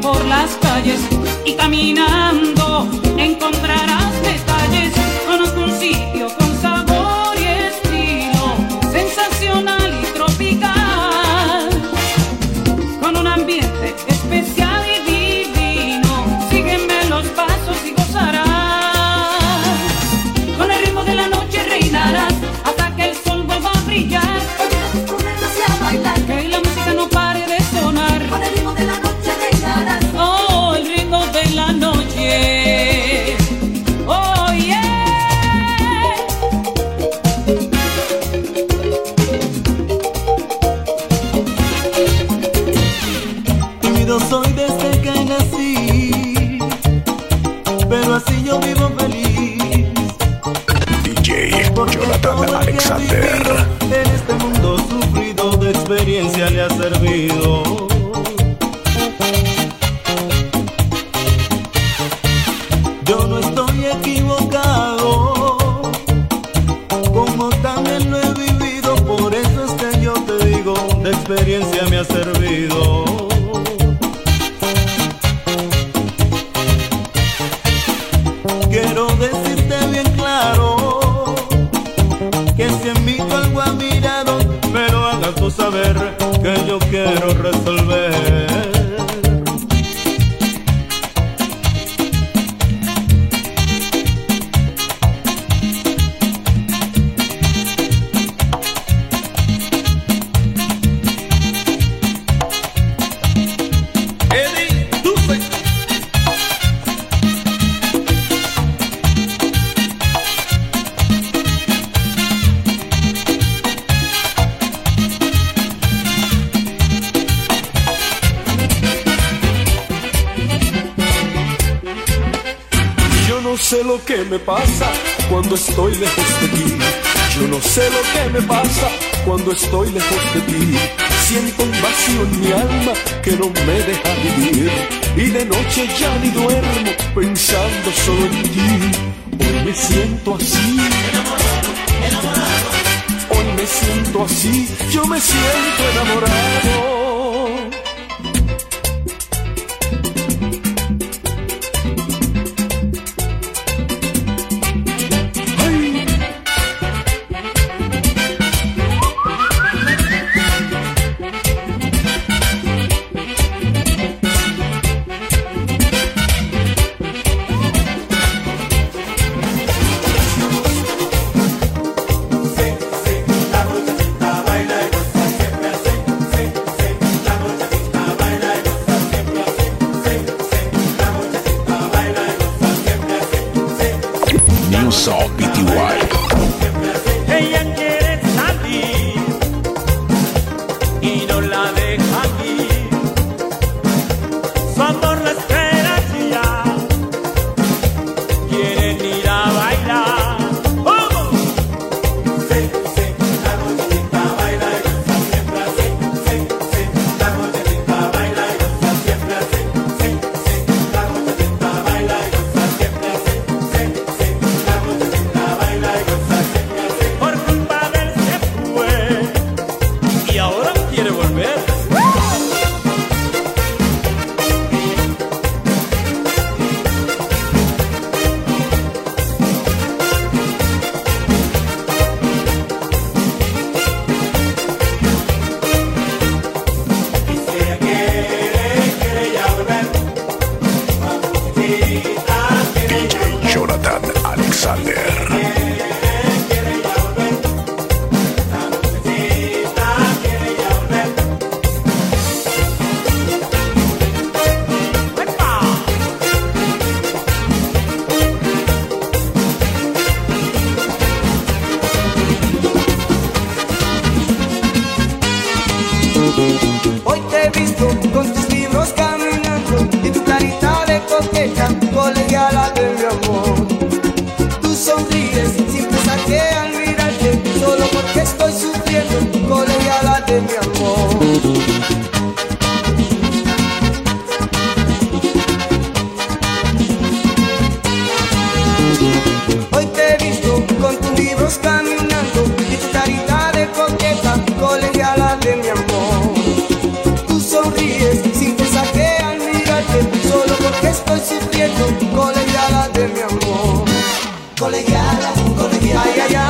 por las calles y caminando encontrarás detalles. Conozco un sitio Yes. sé lo que me pasa cuando estoy lejos de ti. Yo no sé lo que me pasa cuando estoy lejos de ti. Siento un vacío en mi alma que no me deja vivir. Y de noche ya ni duermo pensando solo en ti. Hoy me siento así. Enamorado, enamorado. Hoy me siento así. Yo me siento enamorado. Musa BTY. Alexander. Ay, ay, ay.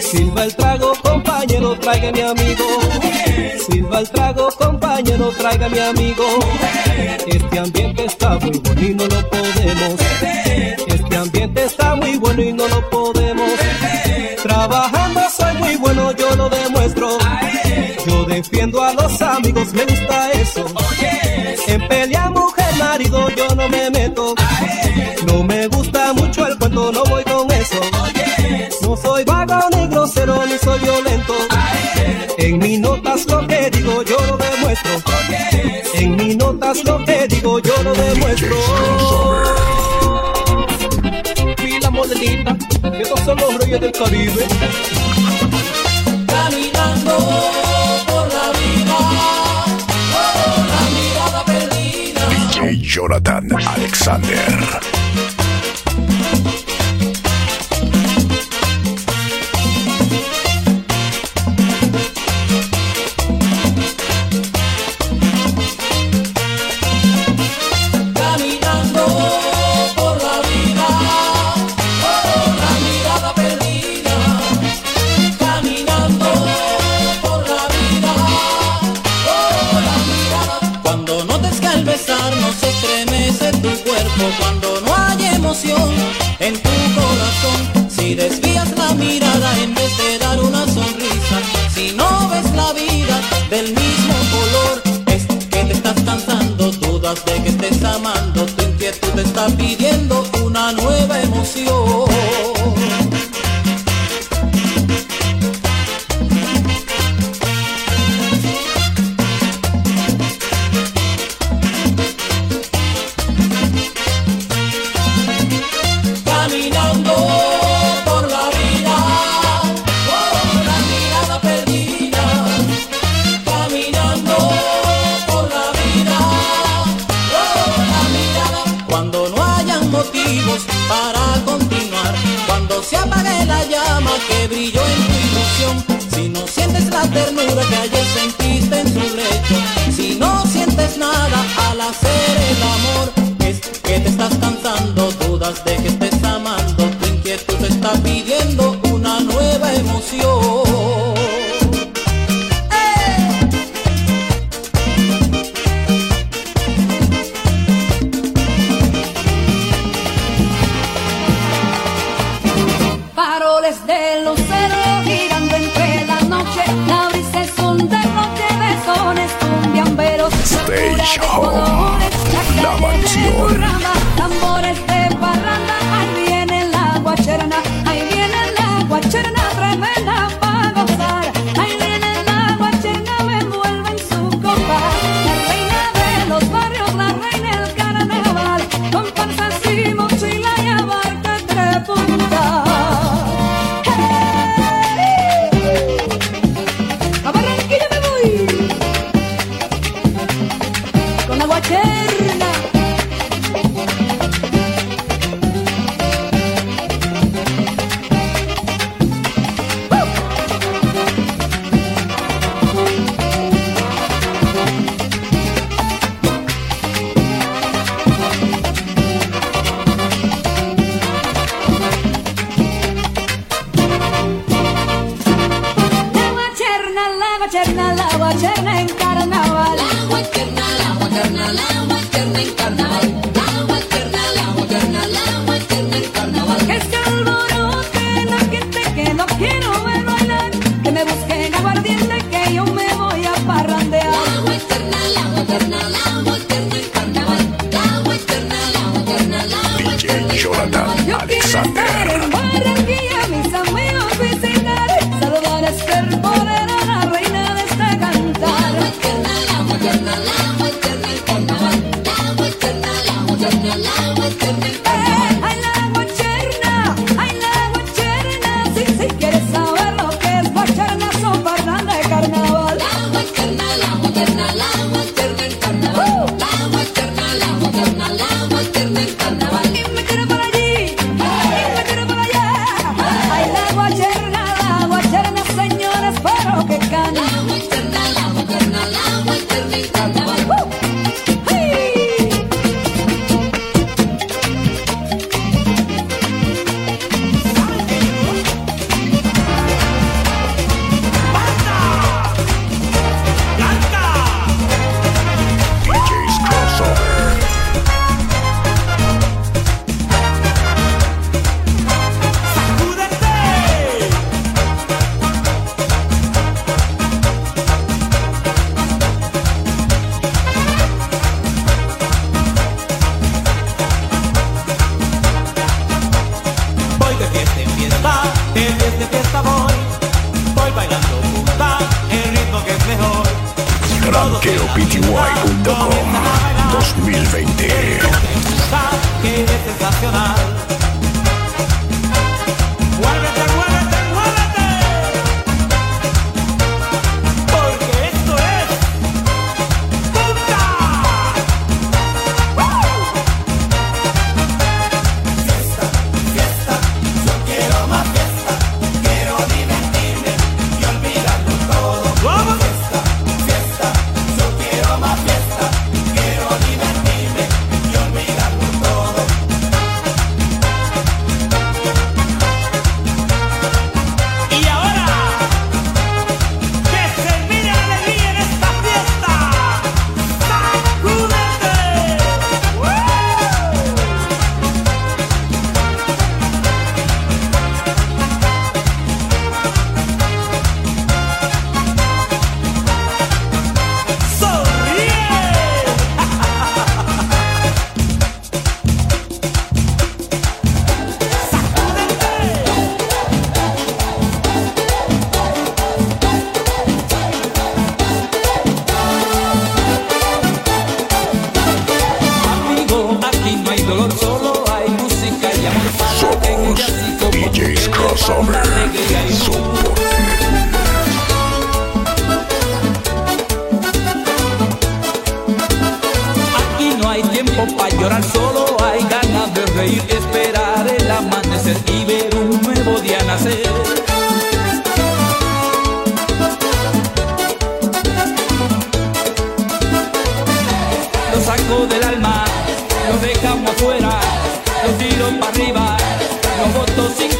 Silva el trago, compañero, traiga mi amigo. Silva el trago, compañero, traiga mi amigo. Este ambiente está muy bueno y no lo podemos. Este ambiente está muy bueno y no lo podemos. Trabajando soy muy bueno, yo lo demuestro. Yo defiendo a los amigos, me gusta eso. En pelea mujer, marido, yo no me soy vago ni grosero, ni soy violento. En mis notas lo que digo, yo lo demuestro. En mis notas lo que digo, yo lo demuestro. Pila modelita, que estos son los reyes del Caribe. Caminando por la vida, oh, la mirada perdida. DJ Jonathan Alexander. Ayer sentiste en su lecho, si no sientes nada al hacer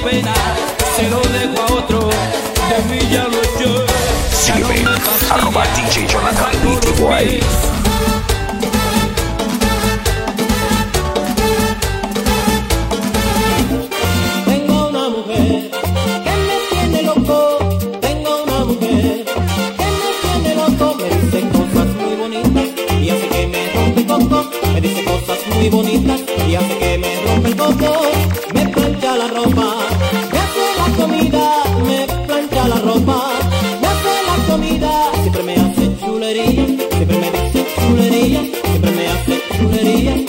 Se lo dejo a otro, que brilla mucho. Sigue bien, alumba DJ Jonathan Beastly Tengo una mujer que me tiene loco. Tengo una mujer que me tiene loco. Me dicen cosas muy bonitas y hace que me rompe el coco. Me dicen cosas muy bonitas y hace que me rompe el coco. yeah.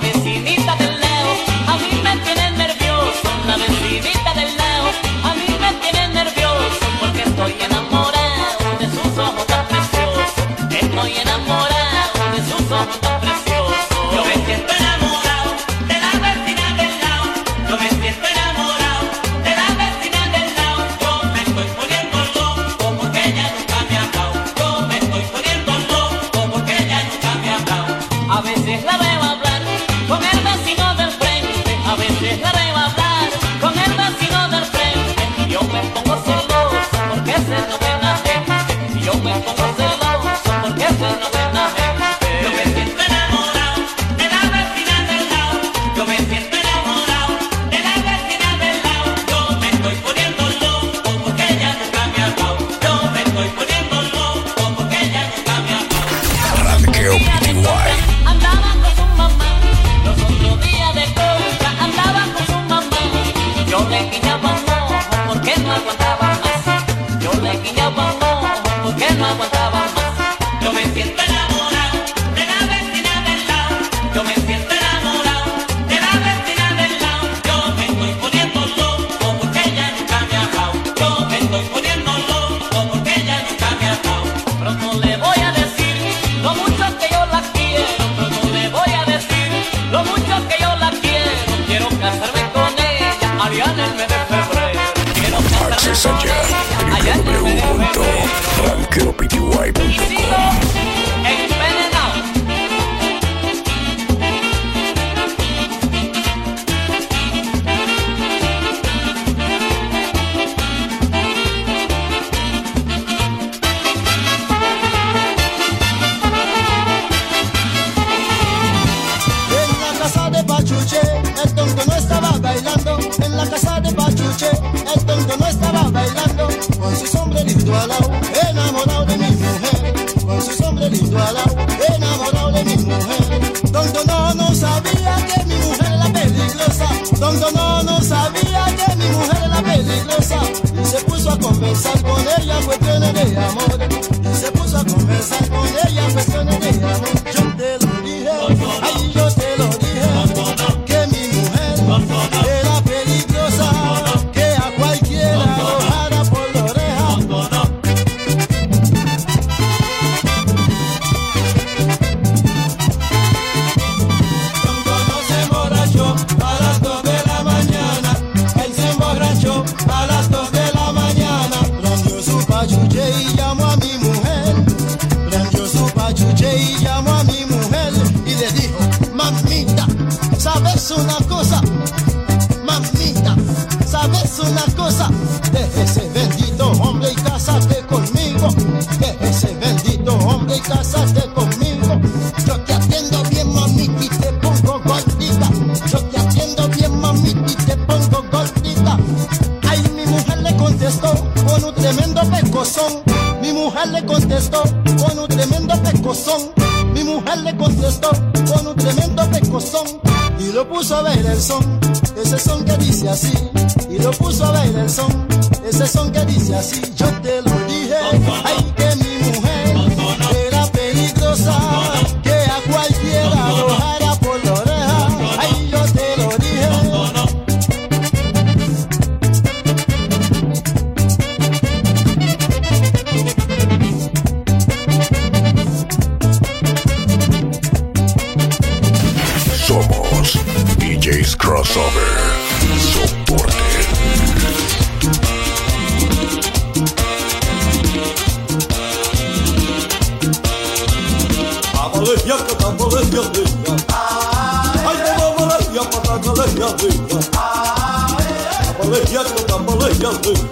suavecito. lindo enamorado de mi mujer. Con sus hombres lindo alao, enamorado de mi mujer. Don Dono no sabía que mi mujer era peligrosa. Don Dono no sabía que mi mujer era peligrosa. Y se puso a conversar con ella cuestiones de amor. Y se puso a conversar con ella pues una cosa, de ese bendito hombre y cásate conmigo, de ese bendito hombre y cásate conmigo, yo te atiendo bien mamita y te pongo gordita, yo te atiendo bien mamita y te pongo gordita, ay mi mujer le contestó con un tremendo pecozón, mi mujer le contestó con un tremendo pecozón, mi mujer le contestó con un tremendo pecozón. Y lo puso a ver el son, ese son que dice así. love.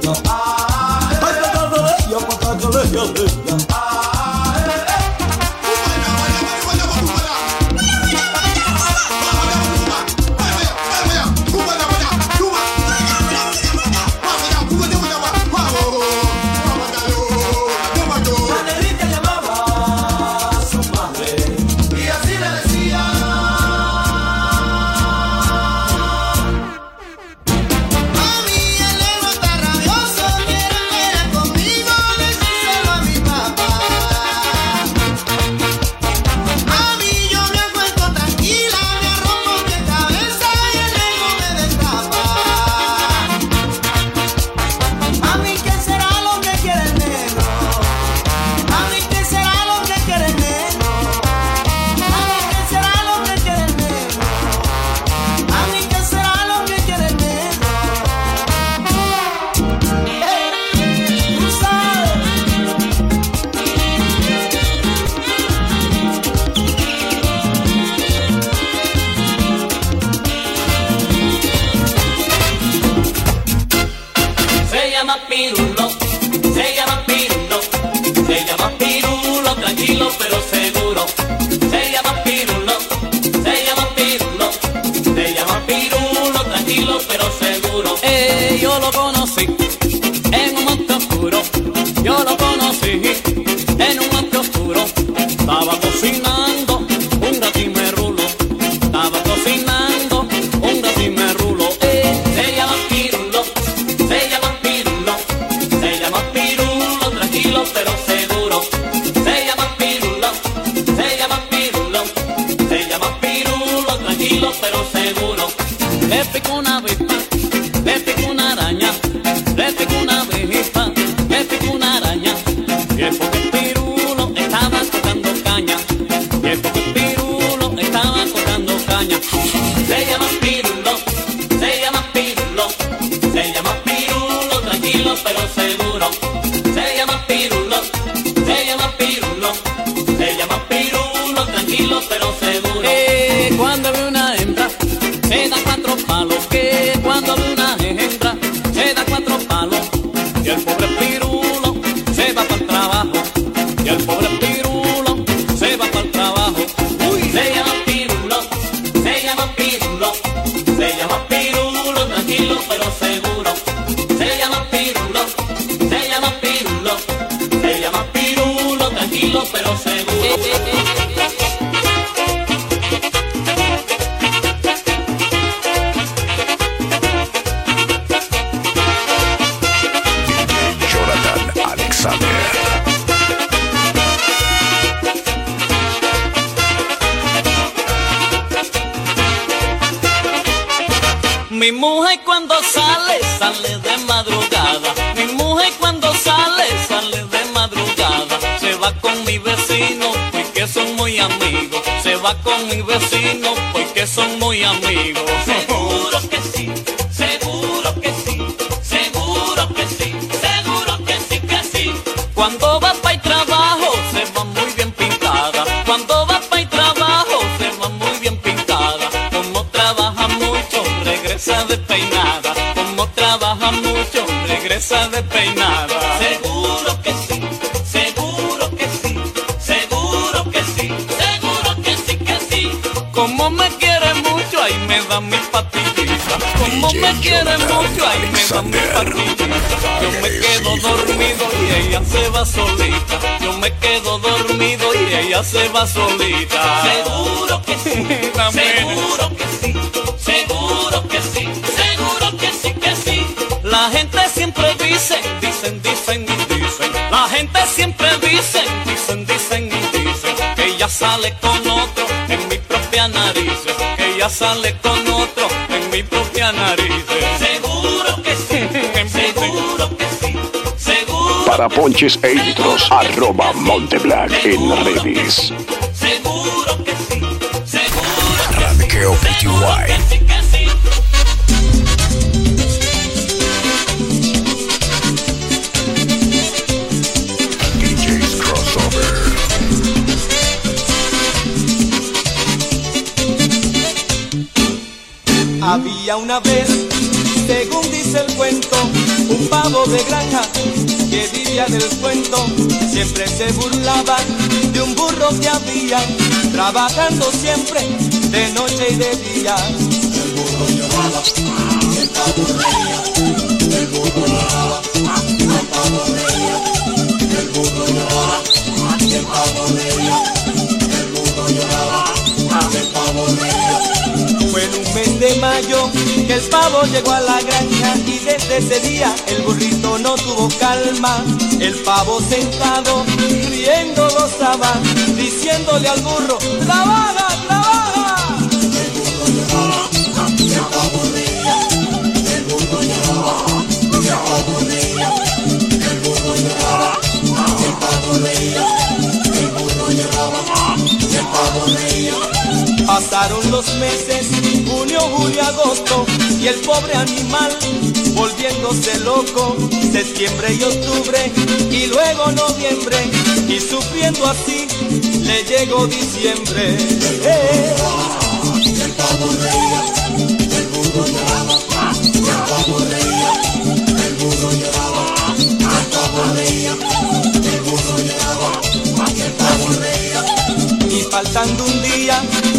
Pero seguro. Con mi vecino porque son muy amigos. Como me quiere mucho, ahí me da mi pastillita. Como me quiere mucho, ahí me da mi pastillita. Yo me quedo dormido y ella se va solita. Yo me quedo dormido y ella se va solita. Seguro que sí, seguro que sí, seguro que sí, seguro que sí, que sí. La gente siempre dice, dicen, dicen y dicen. La gente siempre dice, dicen, dicen y dicen. Que ella sale con otro Sale con otro en mi propia nariz. Seguro que sí, seguro que sí, seguro Para ponches e intros, arroba Monteblack en redes. Seguro que sí, seguro que sí. Había una vez, según dice el cuento, un pavo de granja que vivía del cuento. Siempre se burlaba de un burro que había, trabajando siempre de noche y de día. El burro lloraba, el pavo reía. El burro lloraba, el pavo reía. El burro lloraba, el pavo reía. El burro lloraba, el pavo reía. Fue en un mes de mayo que el pavo llegó a la granja y desde ese día el burrito no tuvo calma. El pavo sentado, riendo gozaba, diciéndole al burro, ¡trabaja, trabaja! El burro lloraba, pavo reía. El burro lloraba, pavo reía. El burro lloraba, el burro lloraba. Pasaron los meses, junio, julio, agosto, y el pobre animal volviéndose loco, septiembre y octubre, y luego noviembre, y sufriendo así, le llegó diciembre. Eh.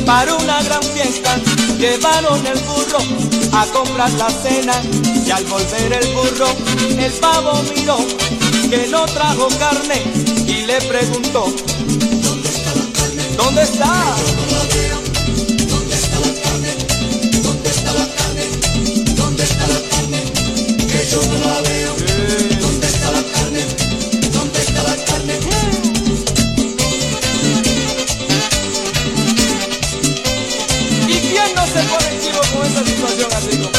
Para una gran fiesta, llevaron el burro a comprar la cena. Y al volver el burro, el pavo miró que no trajo carne y le preguntó: ¿Dónde está la carne? ¿Dónde está? ¿Dónde está la carne? ¿Dónde está la carne? ¿Dónde está la carne? Yo no la veo. Situación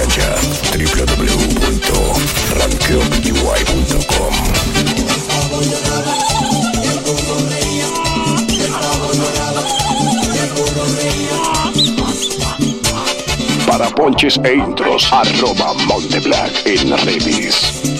Ingresá ya Para ponches e intros, arroba Monteblack en redes.